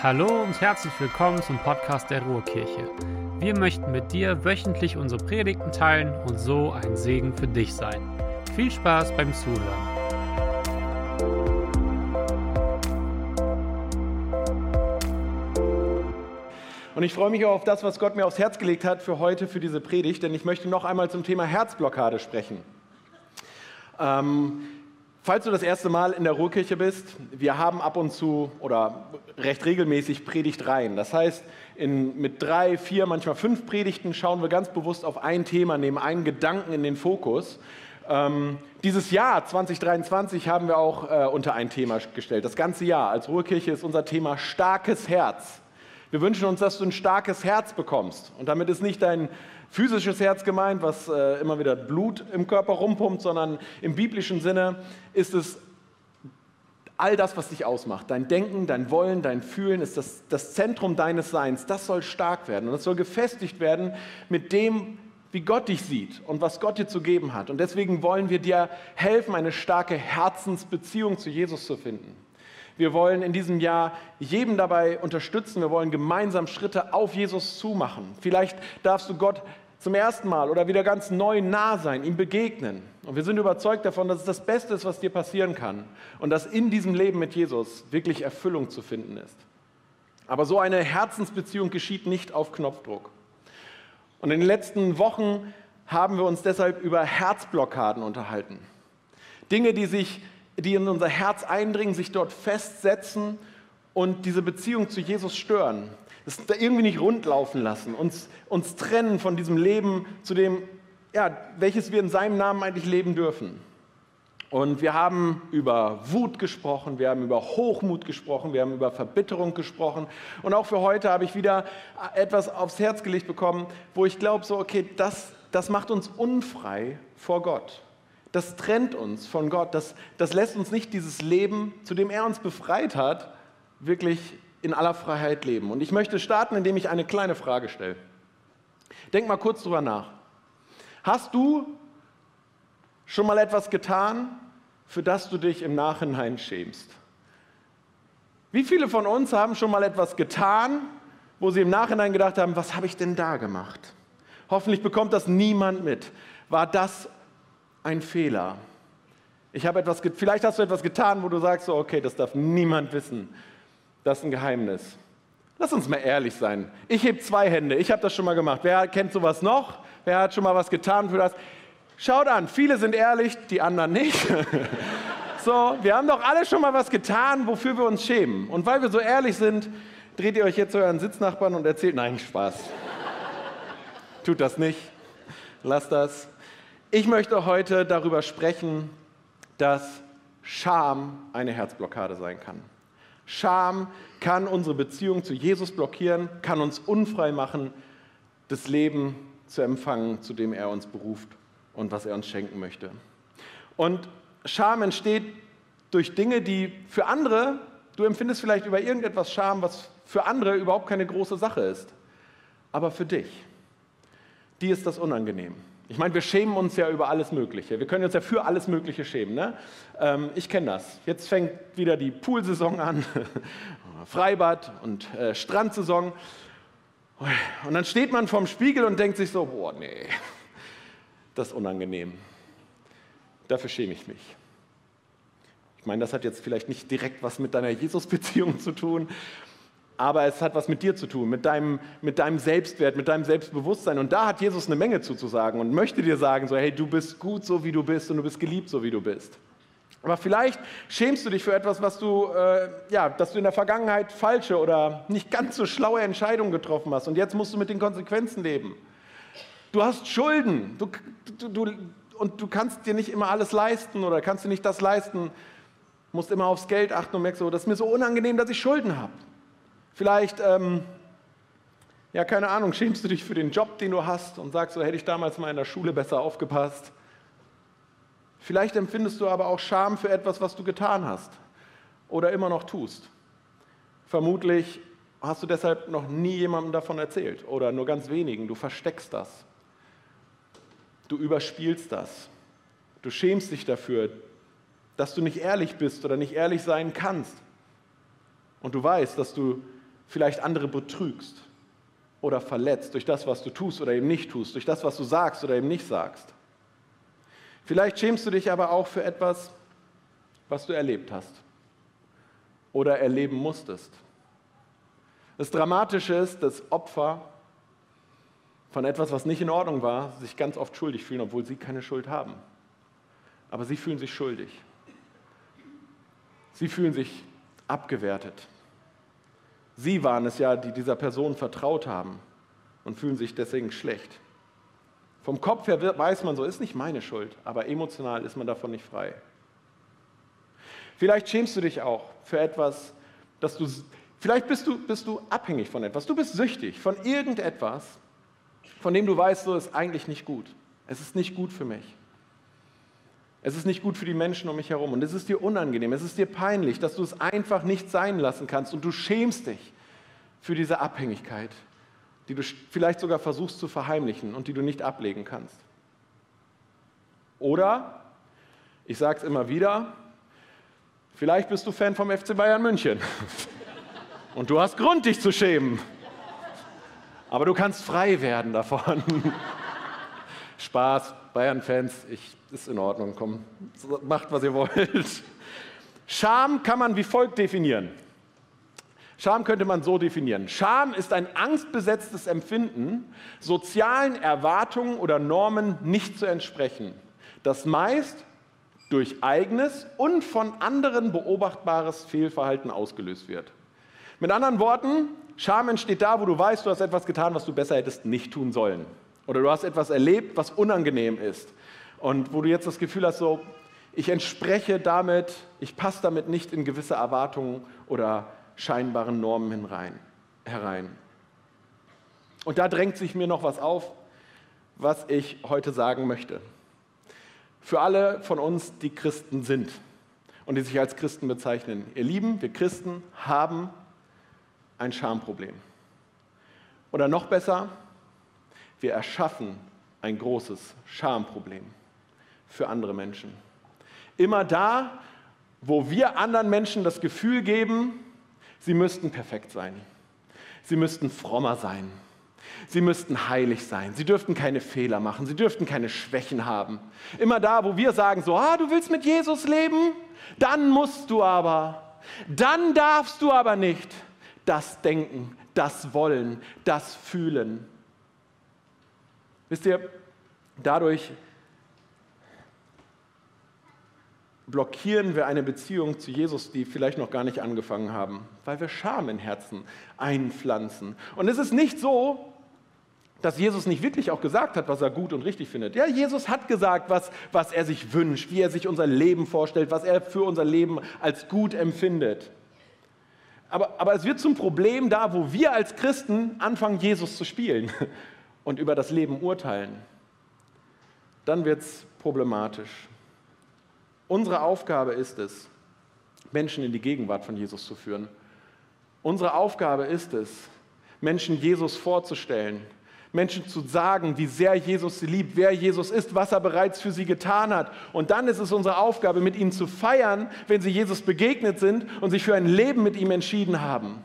Hallo und herzlich willkommen zum Podcast der Ruhrkirche. Wir möchten mit dir wöchentlich unsere Predigten teilen und so ein Segen für dich sein. Viel Spaß beim Zuhören. Und ich freue mich auch auf das, was Gott mir aufs Herz gelegt hat für heute, für diese Predigt, denn ich möchte noch einmal zum Thema Herzblockade sprechen. Ähm, Falls du das erste Mal in der Ruhrkirche bist, wir haben ab und zu oder recht regelmäßig Predigtreihen. Das heißt, in, mit drei, vier, manchmal fünf Predigten schauen wir ganz bewusst auf ein Thema, nehmen einen Gedanken in den Fokus. Ähm, dieses Jahr 2023 haben wir auch äh, unter ein Thema gestellt. Das ganze Jahr als Ruhrkirche ist unser Thema starkes Herz. Wir wünschen uns, dass du ein starkes Herz bekommst. Und damit ist nicht dein physisches Herz gemeint, was äh, immer wieder Blut im Körper rumpumpt, sondern im biblischen Sinne ist es all das, was dich ausmacht. Dein Denken, dein Wollen, dein Fühlen ist das, das Zentrum deines Seins. Das soll stark werden und das soll gefestigt werden mit dem, wie Gott dich sieht und was Gott dir zu geben hat. Und deswegen wollen wir dir helfen, eine starke Herzensbeziehung zu Jesus zu finden. Wir wollen in diesem Jahr jedem dabei unterstützen. Wir wollen gemeinsam Schritte auf Jesus zumachen. Vielleicht darfst du Gott zum ersten Mal oder wieder ganz neu nah sein, ihm begegnen. Und wir sind überzeugt davon, dass es das Beste ist, was dir passieren kann. Und dass in diesem Leben mit Jesus wirklich Erfüllung zu finden ist. Aber so eine Herzensbeziehung geschieht nicht auf Knopfdruck. Und in den letzten Wochen haben wir uns deshalb über Herzblockaden unterhalten. Dinge, die sich die in unser Herz eindringen, sich dort festsetzen und diese Beziehung zu Jesus stören. Es irgendwie nicht rundlaufen lassen, uns, uns trennen von diesem Leben, zu dem, ja, welches wir in seinem Namen eigentlich leben dürfen. Und wir haben über Wut gesprochen, wir haben über Hochmut gesprochen, wir haben über Verbitterung gesprochen. Und auch für heute habe ich wieder etwas aufs Herz gelegt bekommen, wo ich glaube, so, okay, das, das macht uns unfrei vor Gott. Das trennt uns von Gott. Das, das lässt uns nicht dieses Leben, zu dem er uns befreit hat, wirklich in aller Freiheit leben. Und ich möchte starten, indem ich eine kleine Frage stelle. Denk mal kurz drüber nach. Hast du schon mal etwas getan, für das du dich im Nachhinein schämst? Wie viele von uns haben schon mal etwas getan, wo sie im Nachhinein gedacht haben, was habe ich denn da gemacht? Hoffentlich bekommt das niemand mit. War das ein Fehler. Ich habe etwas, vielleicht hast du etwas getan, wo du sagst, so, okay, das darf niemand wissen. Das ist ein Geheimnis. Lass uns mal ehrlich sein. Ich heb zwei Hände. Ich habe das schon mal gemacht. Wer kennt sowas noch? Wer hat schon mal was getan für das? Schaut an, viele sind ehrlich, die anderen nicht. so, wir haben doch alle schon mal was getan, wofür wir uns schämen. Und weil wir so ehrlich sind, dreht ihr euch jetzt zu euren Sitznachbarn und erzählt, nein, Spaß. Tut das nicht. Lasst das. Ich möchte heute darüber sprechen, dass Scham eine Herzblockade sein kann. Scham kann unsere Beziehung zu Jesus blockieren, kann uns unfrei machen, das Leben zu empfangen, zu dem er uns beruft und was er uns schenken möchte. Und Scham entsteht durch Dinge, die für andere, du empfindest vielleicht über irgendetwas Scham, was für andere überhaupt keine große Sache ist. Aber für dich, die ist das unangenehm. Ich meine, wir schämen uns ja über alles Mögliche. Wir können uns ja für alles Mögliche schämen. Ne? Ähm, ich kenne das. Jetzt fängt wieder die Poolsaison an, Freibad und äh, Strandsaison. Und dann steht man vorm Spiegel und denkt sich so, boah, nee, das ist unangenehm. Dafür schäme ich mich. Ich meine, das hat jetzt vielleicht nicht direkt was mit deiner Jesus-Beziehung zu tun, aber es hat was mit dir zu tun, mit deinem, mit deinem Selbstwert, mit deinem Selbstbewusstsein. Und da hat Jesus eine Menge zuzusagen und möchte dir sagen, so, hey, du bist gut so, wie du bist und du bist geliebt so, wie du bist. Aber vielleicht schämst du dich für etwas, was du, äh, ja, dass du in der Vergangenheit falsche oder nicht ganz so schlaue Entscheidungen getroffen hast und jetzt musst du mit den Konsequenzen leben. Du hast Schulden du, du, du, und du kannst dir nicht immer alles leisten oder kannst dir nicht das leisten, musst immer aufs Geld achten und merkst so, das ist mir so unangenehm, dass ich Schulden habe. Vielleicht, ähm, ja, keine Ahnung, schämst du dich für den Job, den du hast und sagst, so hätte ich damals mal in der Schule besser aufgepasst. Vielleicht empfindest du aber auch Scham für etwas, was du getan hast oder immer noch tust. Vermutlich hast du deshalb noch nie jemandem davon erzählt oder nur ganz wenigen. Du versteckst das. Du überspielst das. Du schämst dich dafür, dass du nicht ehrlich bist oder nicht ehrlich sein kannst. Und du weißt, dass du vielleicht andere betrügst oder verletzt durch das, was du tust oder eben nicht tust, durch das, was du sagst oder eben nicht sagst. Vielleicht schämst du dich aber auch für etwas, was du erlebt hast oder erleben musstest. Das Dramatische ist, dass Opfer von etwas, was nicht in Ordnung war, sich ganz oft schuldig fühlen, obwohl sie keine Schuld haben. Aber sie fühlen sich schuldig. Sie fühlen sich abgewertet. Sie waren es ja, die dieser Person vertraut haben und fühlen sich deswegen schlecht. Vom Kopf her weiß man so, ist nicht meine Schuld, aber emotional ist man davon nicht frei. Vielleicht schämst du dich auch für etwas, dass du, vielleicht bist du, bist du abhängig von etwas, du bist süchtig von irgendetwas, von dem du weißt, so ist eigentlich nicht gut. Es ist nicht gut für mich. Es ist nicht gut für die Menschen um mich herum und es ist dir unangenehm, es ist dir peinlich, dass du es einfach nicht sein lassen kannst und du schämst dich für diese Abhängigkeit, die du vielleicht sogar versuchst zu verheimlichen und die du nicht ablegen kannst. Oder, ich sage es immer wieder, vielleicht bist du Fan vom FC Bayern München und du hast Grund, dich zu schämen. Aber du kannst frei werden davon. Spaß, Bayern-Fans, ist in Ordnung, komm, macht, was ihr wollt. Scham kann man wie folgt definieren. Scham könnte man so definieren. Scham ist ein angstbesetztes Empfinden, sozialen Erwartungen oder Normen nicht zu entsprechen, das meist durch eigenes und von anderen beobachtbares Fehlverhalten ausgelöst wird. Mit anderen Worten, Scham entsteht da, wo du weißt, du hast etwas getan, was du besser hättest nicht tun sollen. Oder du hast etwas erlebt, was unangenehm ist. Und wo du jetzt das Gefühl hast, so, ich entspreche damit, ich passe damit nicht in gewisse Erwartungen oder scheinbaren Normen hinein, herein. Und da drängt sich mir noch was auf, was ich heute sagen möchte. Für alle von uns, die Christen sind und die sich als Christen bezeichnen. Ihr Lieben, wir Christen haben ein Schamproblem. Oder noch besser, wir erschaffen ein großes Schamproblem für andere Menschen. Immer da, wo wir anderen Menschen das Gefühl geben, sie müssten perfekt sein, sie müssten frommer sein, sie müssten heilig sein, sie dürften keine Fehler machen, sie dürften keine Schwächen haben. Immer da, wo wir sagen, so, ah, du willst mit Jesus leben, dann musst du aber, dann darfst du aber nicht das denken, das wollen, das fühlen. Wisst ihr, dadurch blockieren wir eine Beziehung zu Jesus, die vielleicht noch gar nicht angefangen haben, weil wir Scham in Herzen einpflanzen. Und es ist nicht so, dass Jesus nicht wirklich auch gesagt hat, was er gut und richtig findet. Ja, Jesus hat gesagt, was, was er sich wünscht, wie er sich unser Leben vorstellt, was er für unser Leben als gut empfindet. Aber, aber es wird zum Problem da, wo wir als Christen anfangen, Jesus zu spielen und über das Leben urteilen, dann wird es problematisch. Unsere Aufgabe ist es, Menschen in die Gegenwart von Jesus zu führen. Unsere Aufgabe ist es, Menschen Jesus vorzustellen, Menschen zu sagen, wie sehr Jesus sie liebt, wer Jesus ist, was er bereits für sie getan hat. Und dann ist es unsere Aufgabe, mit ihnen zu feiern, wenn sie Jesus begegnet sind und sich für ein Leben mit ihm entschieden haben.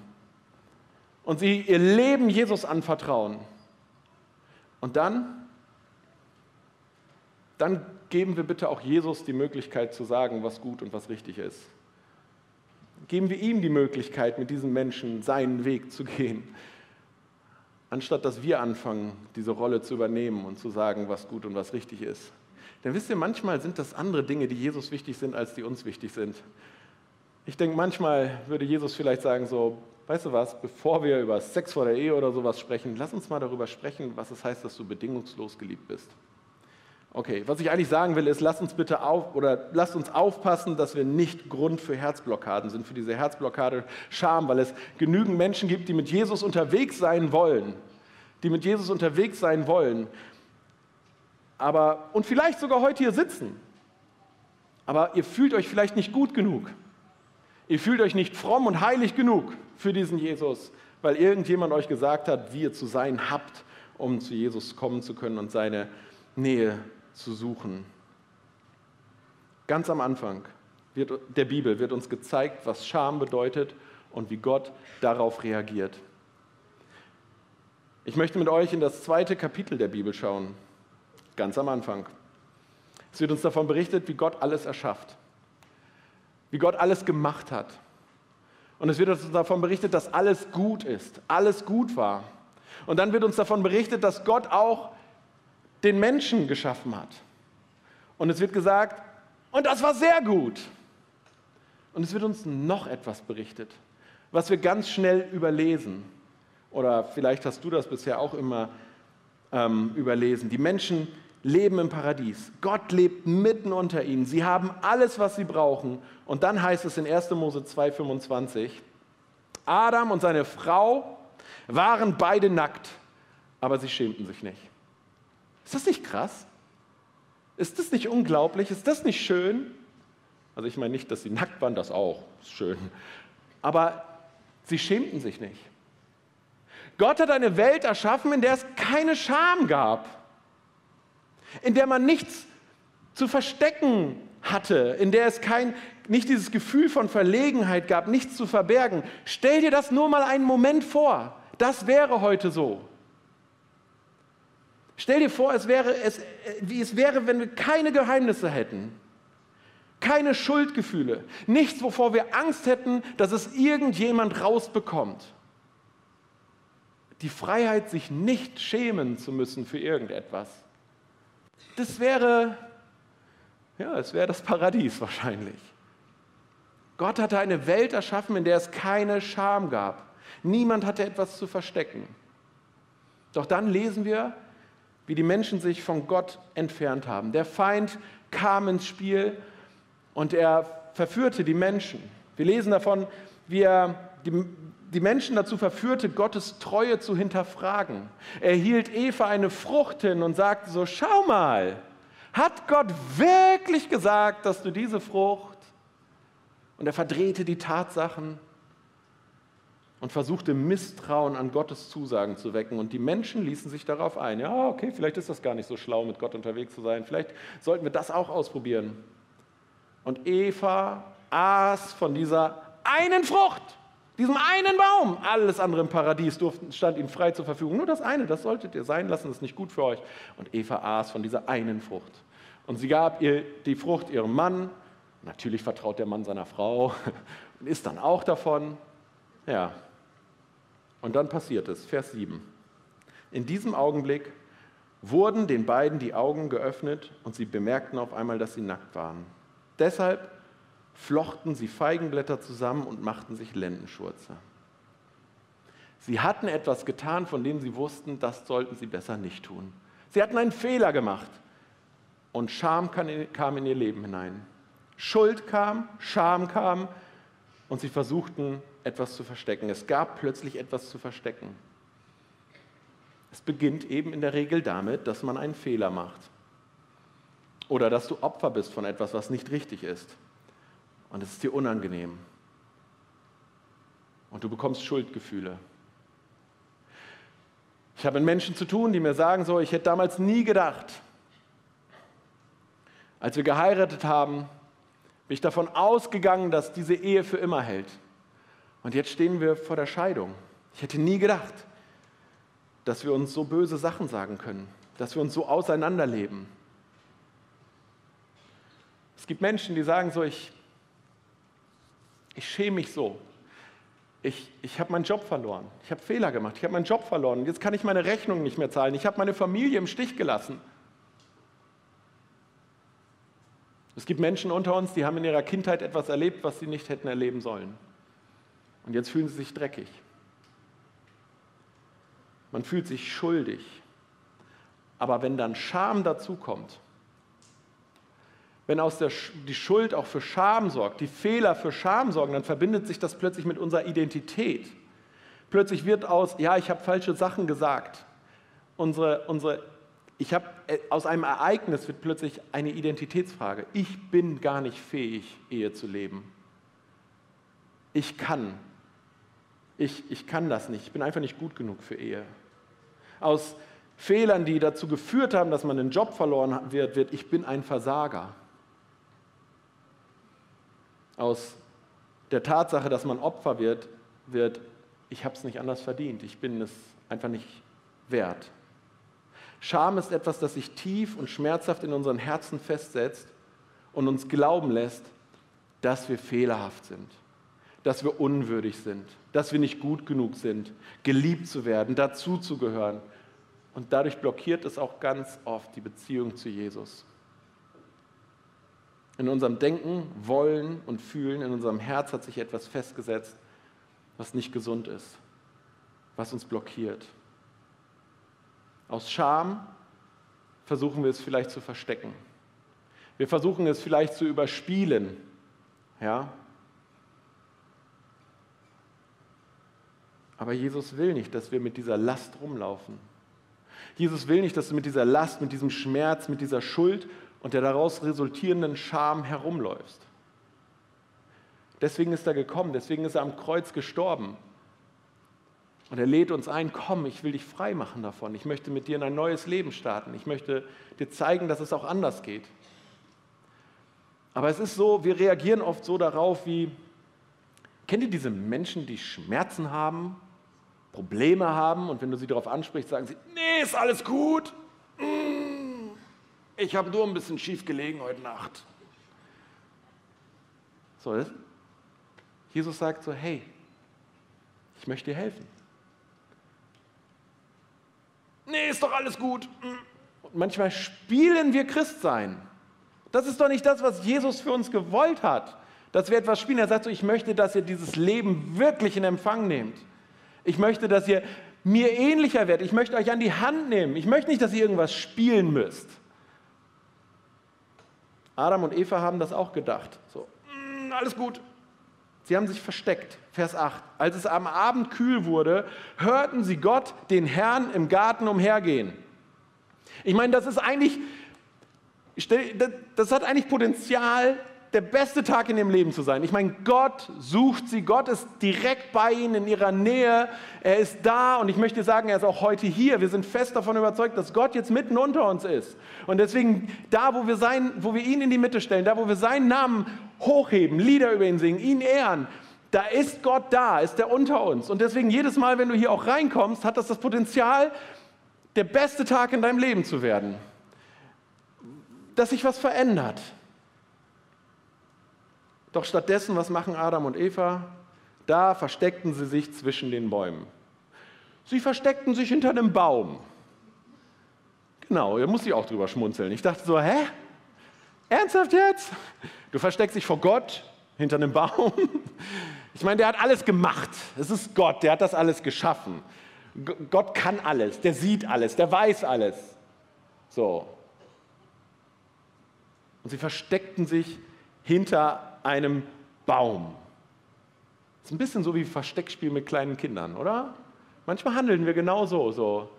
Und sie ihr Leben Jesus anvertrauen. Und dann, dann geben wir bitte auch Jesus die Möglichkeit zu sagen, was gut und was richtig ist. Geben wir ihm die Möglichkeit, mit diesen Menschen seinen Weg zu gehen, anstatt dass wir anfangen, diese Rolle zu übernehmen und zu sagen, was gut und was richtig ist. Denn wisst ihr, manchmal sind das andere Dinge, die Jesus wichtig sind, als die uns wichtig sind. Ich denke, manchmal würde Jesus vielleicht sagen, so, weißt du was, bevor wir über Sex vor der Ehe oder sowas sprechen, lass uns mal darüber sprechen, was es heißt, dass du bedingungslos geliebt bist. Okay, was ich eigentlich sagen will, ist, lasst uns bitte auf oder lasst uns aufpassen, dass wir nicht Grund für Herzblockaden sind, für diese Herzblockade Scham, weil es genügend Menschen gibt, die mit Jesus unterwegs sein wollen, die mit Jesus unterwegs sein wollen, aber und vielleicht sogar heute hier sitzen, aber ihr fühlt euch vielleicht nicht gut genug. Ihr fühlt euch nicht fromm und heilig genug für diesen Jesus, weil irgendjemand euch gesagt hat, wie ihr zu sein habt, um zu Jesus kommen zu können und seine Nähe zu suchen. Ganz am Anfang wird, der Bibel wird uns gezeigt, was Scham bedeutet und wie Gott darauf reagiert. Ich möchte mit euch in das zweite Kapitel der Bibel schauen, ganz am Anfang. Es wird uns davon berichtet, wie Gott alles erschafft, wie Gott alles gemacht hat. Und es wird uns davon berichtet, dass alles gut ist, alles gut war. Und dann wird uns davon berichtet, dass Gott auch den Menschen geschaffen hat. Und es wird gesagt, und das war sehr gut. Und es wird uns noch etwas berichtet, was wir ganz schnell überlesen. Oder vielleicht hast du das bisher auch immer ähm, überlesen. Die Menschen leben im Paradies. Gott lebt mitten unter ihnen. Sie haben alles, was sie brauchen. Und dann heißt es in 1. Mose 2,25, Adam und seine Frau waren beide nackt, aber sie schämten sich nicht. Ist das nicht krass? Ist das nicht unglaublich? Ist das nicht schön? Also ich meine nicht, dass sie nackt waren, das auch, ist schön. Aber sie schämten sich nicht. Gott hat eine Welt erschaffen, in der es keine Scham gab, in der man nichts zu verstecken hatte, in der es kein, nicht dieses Gefühl von Verlegenheit gab, nichts zu verbergen. Stell dir das nur mal einen Moment vor. Das wäre heute so. Stell dir vor, es wäre, es, wie es wäre, wenn wir keine Geheimnisse hätten, keine Schuldgefühle, nichts, wovor wir Angst hätten, dass es irgendjemand rausbekommt. Die Freiheit, sich nicht schämen zu müssen für irgendetwas. Das wäre, ja, es wäre das Paradies wahrscheinlich. Gott hatte eine Welt erschaffen, in der es keine Scham gab. Niemand hatte etwas zu verstecken. Doch dann lesen wir, wie die Menschen sich von Gott entfernt haben. Der Feind kam ins Spiel und er verführte die Menschen. Wir lesen davon, wie er die, die Menschen dazu verführte, Gottes Treue zu hinterfragen. Er hielt Eva eine Frucht hin und sagte so, schau mal, hat Gott wirklich gesagt, dass du diese Frucht? Und er verdrehte die Tatsachen und versuchte Misstrauen an Gottes Zusagen zu wecken. Und die Menschen ließen sich darauf ein. Ja, okay, vielleicht ist das gar nicht so schlau, mit Gott unterwegs zu sein. Vielleicht sollten wir das auch ausprobieren. Und Eva aß von dieser einen Frucht, diesem einen Baum. Alles andere im Paradies durften, stand ihnen frei zur Verfügung. Nur das eine, das solltet ihr sein lassen, das ist nicht gut für euch. Und Eva aß von dieser einen Frucht. Und sie gab ihr die Frucht ihrem Mann. Natürlich vertraut der Mann seiner Frau und isst dann auch davon. Ja, und dann passiert es, Vers 7. In diesem Augenblick wurden den beiden die Augen geöffnet und sie bemerkten auf einmal, dass sie nackt waren. Deshalb flochten sie Feigenblätter zusammen und machten sich Lendenschurze. Sie hatten etwas getan, von dem sie wussten, das sollten sie besser nicht tun. Sie hatten einen Fehler gemacht und Scham kam in ihr Leben hinein. Schuld kam, Scham kam und sie versuchten etwas zu verstecken. Es gab plötzlich etwas zu verstecken. Es beginnt eben in der Regel damit, dass man einen Fehler macht. Oder dass du Opfer bist von etwas, was nicht richtig ist. Und es ist dir unangenehm. Und du bekommst Schuldgefühle. Ich habe mit Menschen zu tun, die mir sagen, so, ich hätte damals nie gedacht, als wir geheiratet haben, bin ich davon ausgegangen, dass diese Ehe für immer hält. Und jetzt stehen wir vor der Scheidung. Ich hätte nie gedacht, dass wir uns so böse Sachen sagen können, dass wir uns so auseinanderleben. Es gibt Menschen, die sagen so, ich, ich schäme mich so. Ich, ich habe meinen Job verloren. Ich habe Fehler gemacht. Ich habe meinen Job verloren. Jetzt kann ich meine Rechnung nicht mehr zahlen. Ich habe meine Familie im Stich gelassen. Es gibt Menschen unter uns, die haben in ihrer Kindheit etwas erlebt, was sie nicht hätten erleben sollen. Und jetzt fühlen sie sich dreckig. Man fühlt sich schuldig. Aber wenn dann Scham dazukommt, wenn aus der die Schuld auch für Scham sorgt, die Fehler für Scham sorgen, dann verbindet sich das plötzlich mit unserer Identität. Plötzlich wird aus, ja, ich habe falsche Sachen gesagt. Unsere, unsere, ich habe äh, aus einem Ereignis wird plötzlich eine Identitätsfrage. Ich bin gar nicht fähig, Ehe zu leben. Ich kann ich, ich kann das nicht, ich bin einfach nicht gut genug für Ehe. Aus Fehlern, die dazu geführt haben, dass man den Job verloren wird, wird, ich bin ein Versager. Aus der Tatsache, dass man Opfer wird, wird, ich habe es nicht anders verdient, ich bin es einfach nicht wert. Scham ist etwas, das sich tief und schmerzhaft in unseren Herzen festsetzt und uns glauben lässt, dass wir fehlerhaft sind, dass wir unwürdig sind, dass wir nicht gut genug sind, geliebt zu werden, dazuzugehören. Und dadurch blockiert es auch ganz oft die Beziehung zu Jesus. In unserem Denken, Wollen und Fühlen, in unserem Herz hat sich etwas festgesetzt, was nicht gesund ist, was uns blockiert. Aus Scham versuchen wir es vielleicht zu verstecken. Wir versuchen es vielleicht zu überspielen. Ja? Aber Jesus will nicht, dass wir mit dieser Last rumlaufen. Jesus will nicht, dass du mit dieser Last, mit diesem Schmerz, mit dieser Schuld und der daraus resultierenden Scham herumläufst. Deswegen ist er gekommen, deswegen ist er am Kreuz gestorben. Und er lädt uns ein, komm, ich will dich frei machen davon. Ich möchte mit dir in ein neues Leben starten. Ich möchte dir zeigen, dass es auch anders geht. Aber es ist so, wir reagieren oft so darauf wie, kennt ihr diese Menschen, die Schmerzen haben, Probleme haben und wenn du sie darauf ansprichst, sagen sie, nee, ist alles gut. Mm, ich habe nur ein bisschen schief gelegen heute Nacht. So, Jesus sagt so, hey, ich möchte dir helfen. Nee, ist doch alles gut. Und manchmal spielen wir Christsein. Das ist doch nicht das, was Jesus für uns gewollt hat. Dass wir etwas spielen. Er sagt so, ich möchte, dass ihr dieses Leben wirklich in Empfang nehmt. Ich möchte, dass ihr mir ähnlicher werdet. Ich möchte euch an die Hand nehmen. Ich möchte nicht, dass ihr irgendwas spielen müsst. Adam und Eva haben das auch gedacht. So, alles gut, Sie haben sich versteckt. Vers 8. Als es am Abend kühl wurde, hörten sie Gott, den Herrn, im Garten umhergehen. Ich meine, das ist eigentlich, das hat eigentlich Potenzial, der beste Tag in ihrem Leben zu sein. Ich meine, Gott sucht sie, Gott ist direkt bei ihnen, in ihrer Nähe, er ist da und ich möchte sagen, er ist auch heute hier. Wir sind fest davon überzeugt, dass Gott jetzt mitten unter uns ist. Und deswegen, da, wo wir, sein, wo wir ihn in die Mitte stellen, da, wo wir seinen Namen hochheben, Lieder über ihn singen, ihn ehren, da ist Gott da, ist er unter uns. Und deswegen jedes Mal, wenn du hier auch reinkommst, hat das das Potenzial, der beste Tag in deinem Leben zu werden. Dass sich was verändert doch stattdessen, was machen Adam und Eva? Da versteckten sie sich zwischen den Bäumen. Sie versteckten sich hinter einem Baum. Genau, da muss ich auch drüber schmunzeln. Ich dachte so, hä? Ernsthaft jetzt? Du versteckst dich vor Gott hinter einem Baum? Ich meine, der hat alles gemacht. Es ist Gott, der hat das alles geschaffen. G Gott kann alles, der sieht alles, der weiß alles. So. Und sie versteckten sich hinter einem Baum. Das ist ein bisschen so wie Versteckspiel mit kleinen Kindern, oder? Manchmal handeln wir genau so. so.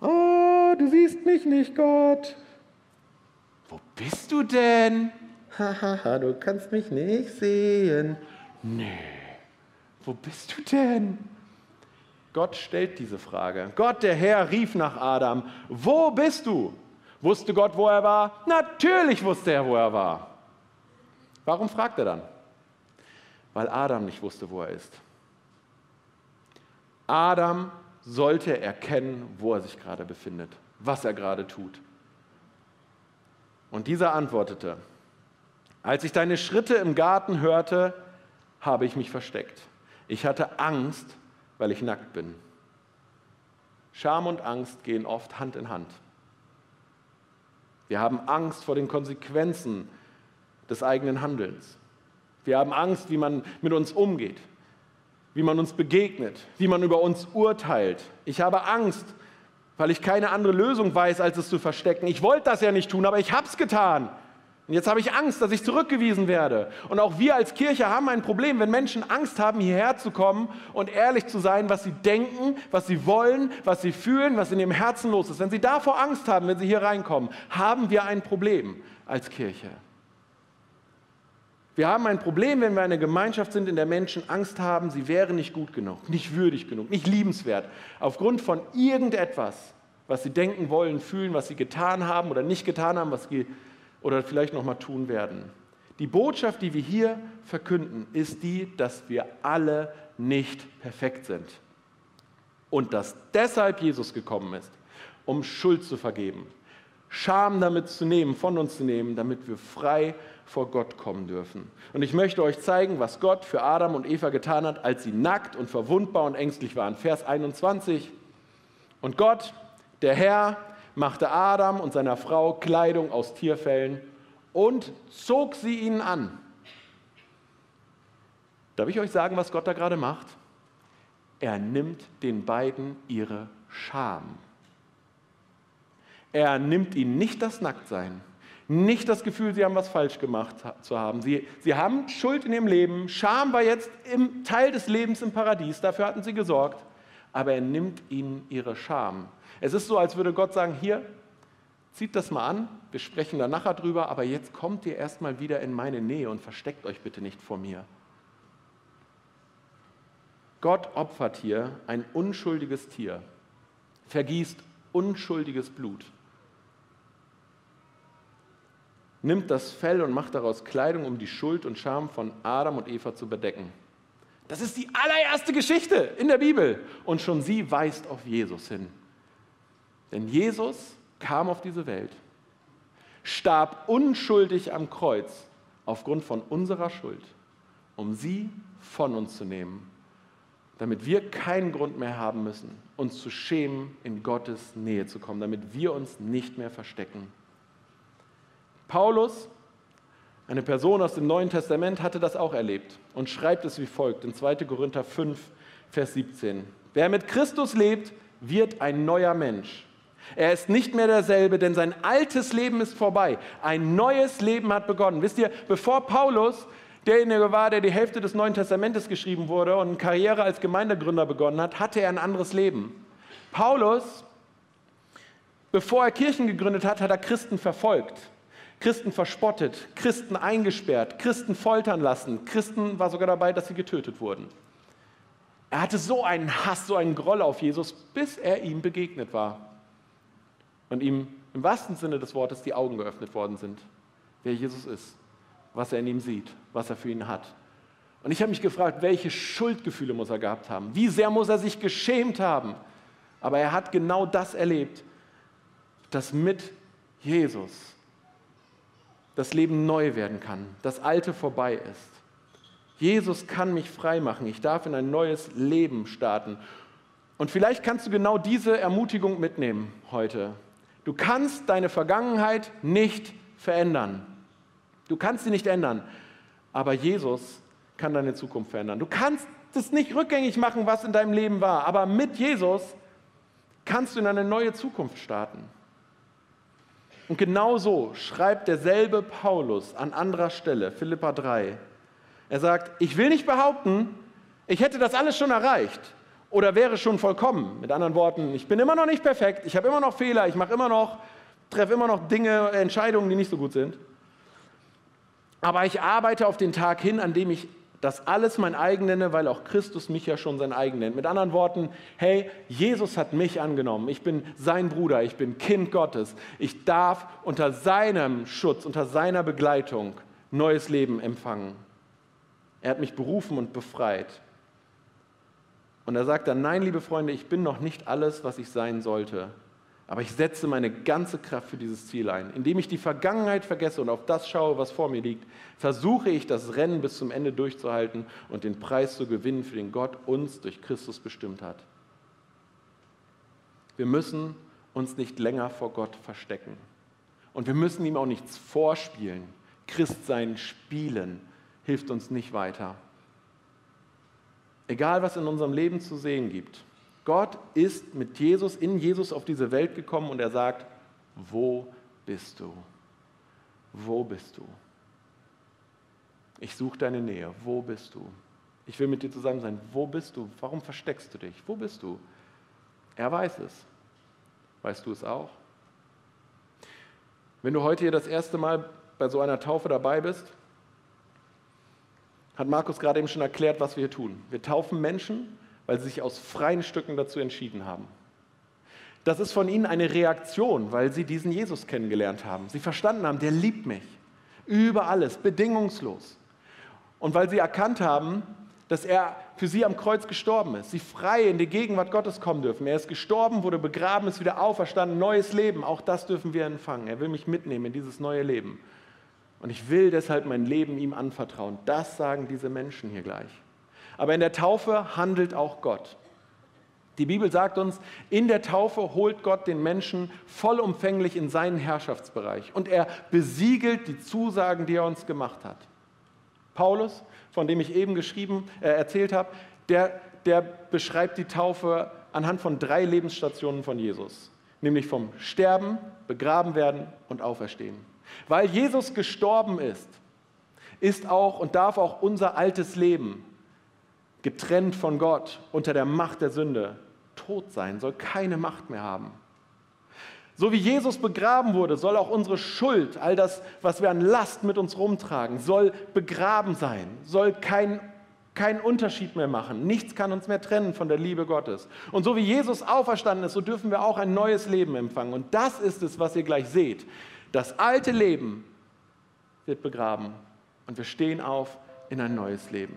Oh, du siehst mich nicht, Gott. Wo bist du denn? Hahaha, du kannst mich nicht sehen. Nee, wo bist du denn? Gott stellt diese Frage. Gott, der Herr, rief nach Adam, wo bist du? Wusste Gott, wo er war? Natürlich wusste er, wo er war. Warum fragt er dann? Weil Adam nicht wusste, wo er ist. Adam sollte erkennen, wo er sich gerade befindet, was er gerade tut. Und dieser antwortete, als ich deine Schritte im Garten hörte, habe ich mich versteckt. Ich hatte Angst, weil ich nackt bin. Scham und Angst gehen oft Hand in Hand. Wir haben Angst vor den Konsequenzen des eigenen Handelns. Wir haben Angst, wie man mit uns umgeht, wie man uns begegnet, wie man über uns urteilt. Ich habe Angst, weil ich keine andere Lösung weiß, als es zu verstecken. Ich wollte das ja nicht tun, aber ich habe es getan. Und jetzt habe ich Angst, dass ich zurückgewiesen werde. Und auch wir als Kirche haben ein Problem, wenn Menschen Angst haben, hierher zu kommen und ehrlich zu sein, was sie denken, was sie wollen, was sie fühlen, was in ihrem Herzen los ist. Wenn sie davor Angst haben, wenn sie hier reinkommen, haben wir ein Problem als Kirche. Wir haben ein Problem, wenn wir eine Gemeinschaft sind, in der Menschen Angst haben, sie wären nicht gut genug, nicht würdig genug, nicht liebenswert, aufgrund von irgendetwas, was sie denken wollen, fühlen, was sie getan haben oder nicht getan haben, was sie oder vielleicht noch mal tun werden. Die Botschaft, die wir hier verkünden, ist die, dass wir alle nicht perfekt sind. Und dass deshalb Jesus gekommen ist, um Schuld zu vergeben, Scham damit zu nehmen, von uns zu nehmen, damit wir frei vor Gott kommen dürfen. Und ich möchte euch zeigen, was Gott für Adam und Eva getan hat, als sie nackt und verwundbar und ängstlich waren. Vers 21. Und Gott, der Herr, machte Adam und seiner Frau Kleidung aus Tierfellen und zog sie ihnen an. Darf ich euch sagen, was Gott da gerade macht? Er nimmt den beiden ihre Scham. Er nimmt ihnen nicht das Nacktsein, nicht das Gefühl, sie haben was falsch gemacht zu haben. Sie, sie haben Schuld in ihrem Leben. Scham war jetzt im Teil des Lebens im Paradies, dafür hatten sie gesorgt. Aber er nimmt ihnen ihre Scham. Es ist so, als würde Gott sagen, hier, zieht das mal an, wir sprechen da nachher drüber, aber jetzt kommt ihr erstmal wieder in meine Nähe und versteckt euch bitte nicht vor mir. Gott opfert hier ein unschuldiges Tier, vergießt unschuldiges Blut nimmt das Fell und macht daraus Kleidung, um die Schuld und Scham von Adam und Eva zu bedecken. Das ist die allererste Geschichte in der Bibel. Und schon sie weist auf Jesus hin. Denn Jesus kam auf diese Welt, starb unschuldig am Kreuz aufgrund von unserer Schuld, um sie von uns zu nehmen, damit wir keinen Grund mehr haben müssen, uns zu schämen, in Gottes Nähe zu kommen, damit wir uns nicht mehr verstecken. Paulus, eine Person aus dem Neuen Testament, hatte das auch erlebt und schreibt es wie folgt in 2. Korinther 5, Vers 17. Wer mit Christus lebt, wird ein neuer Mensch. Er ist nicht mehr derselbe, denn sein altes Leben ist vorbei. Ein neues Leben hat begonnen. Wisst ihr, bevor Paulus derjenige war, der die Hälfte des Neuen Testamentes geschrieben wurde und eine Karriere als Gemeindegründer begonnen hat, hatte er ein anderes Leben. Paulus, bevor er Kirchen gegründet hat, hat er Christen verfolgt. Christen verspottet, Christen eingesperrt, Christen foltern lassen. Christen war sogar dabei, dass sie getötet wurden. Er hatte so einen Hass, so einen Groll auf Jesus, bis er ihm begegnet war. Und ihm im wahrsten Sinne des Wortes die Augen geöffnet worden sind, wer Jesus ist, was er in ihm sieht, was er für ihn hat. Und ich habe mich gefragt, welche Schuldgefühle muss er gehabt haben? Wie sehr muss er sich geschämt haben? Aber er hat genau das erlebt, dass mit Jesus das Leben neu werden kann, das Alte vorbei ist. Jesus kann mich frei machen. Ich darf in ein neues Leben starten. Und vielleicht kannst du genau diese Ermutigung mitnehmen heute. Du kannst deine Vergangenheit nicht verändern. Du kannst sie nicht ändern. Aber Jesus kann deine Zukunft verändern. Du kannst es nicht rückgängig machen, was in deinem Leben war. Aber mit Jesus kannst du in eine neue Zukunft starten. Und genau so schreibt derselbe Paulus an anderer Stelle, Philippa 3. Er sagt, ich will nicht behaupten, ich hätte das alles schon erreicht oder wäre schon vollkommen. Mit anderen Worten, ich bin immer noch nicht perfekt, ich habe immer noch Fehler, ich mache immer noch, treffe immer noch Dinge, Entscheidungen, die nicht so gut sind. Aber ich arbeite auf den Tag hin, an dem ich das alles mein eigen nenne, weil auch Christus mich ja schon sein eigen nennt. Mit anderen Worten, hey, Jesus hat mich angenommen. Ich bin sein Bruder, ich bin Kind Gottes. Ich darf unter seinem Schutz, unter seiner Begleitung neues Leben empfangen. Er hat mich berufen und befreit. Und er sagt dann, nein, liebe Freunde, ich bin noch nicht alles, was ich sein sollte. Aber ich setze meine ganze Kraft für dieses Ziel ein. Indem ich die Vergangenheit vergesse und auf das schaue, was vor mir liegt, versuche ich das Rennen bis zum Ende durchzuhalten und den Preis zu gewinnen, für den Gott uns durch Christus bestimmt hat. Wir müssen uns nicht länger vor Gott verstecken. Und wir müssen ihm auch nichts vorspielen. Christsein spielen hilft uns nicht weiter. Egal, was in unserem Leben zu sehen gibt, Gott ist mit Jesus, in Jesus auf diese Welt gekommen und er sagt, wo bist du? Wo bist du? Ich suche deine Nähe. Wo bist du? Ich will mit dir zusammen sein. Wo bist du? Warum versteckst du dich? Wo bist du? Er weiß es. Weißt du es auch? Wenn du heute hier das erste Mal bei so einer Taufe dabei bist, hat Markus gerade eben schon erklärt, was wir hier tun. Wir taufen Menschen, weil sie sich aus freien Stücken dazu entschieden haben. Das ist von ihnen eine Reaktion, weil sie diesen Jesus kennengelernt haben. Sie verstanden haben, der liebt mich über alles, bedingungslos. Und weil sie erkannt haben, dass er für sie am Kreuz gestorben ist, sie frei in die Gegenwart Gottes kommen dürfen. Er ist gestorben, wurde begraben, ist wieder auferstanden, neues Leben. Auch das dürfen wir empfangen. Er will mich mitnehmen in dieses neue Leben. Und ich will deshalb mein Leben ihm anvertrauen. Das sagen diese Menschen hier gleich. Aber in der Taufe handelt auch Gott. Die Bibel sagt uns, in der Taufe holt Gott den Menschen vollumfänglich in seinen Herrschaftsbereich und er besiegelt die Zusagen, die er uns gemacht hat. Paulus, von dem ich eben geschrieben, äh, erzählt habe, der, der beschreibt die Taufe anhand von drei Lebensstationen von Jesus, nämlich vom Sterben, Begraben werden und Auferstehen. Weil Jesus gestorben ist, ist auch und darf auch unser altes Leben, getrennt von Gott, unter der Macht der Sünde, tot sein, soll keine Macht mehr haben. So wie Jesus begraben wurde, soll auch unsere Schuld, all das, was wir an Last mit uns rumtragen, soll begraben sein, soll kein, keinen Unterschied mehr machen. Nichts kann uns mehr trennen von der Liebe Gottes. Und so wie Jesus auferstanden ist, so dürfen wir auch ein neues Leben empfangen. Und das ist es, was ihr gleich seht. Das alte Leben wird begraben und wir stehen auf in ein neues Leben.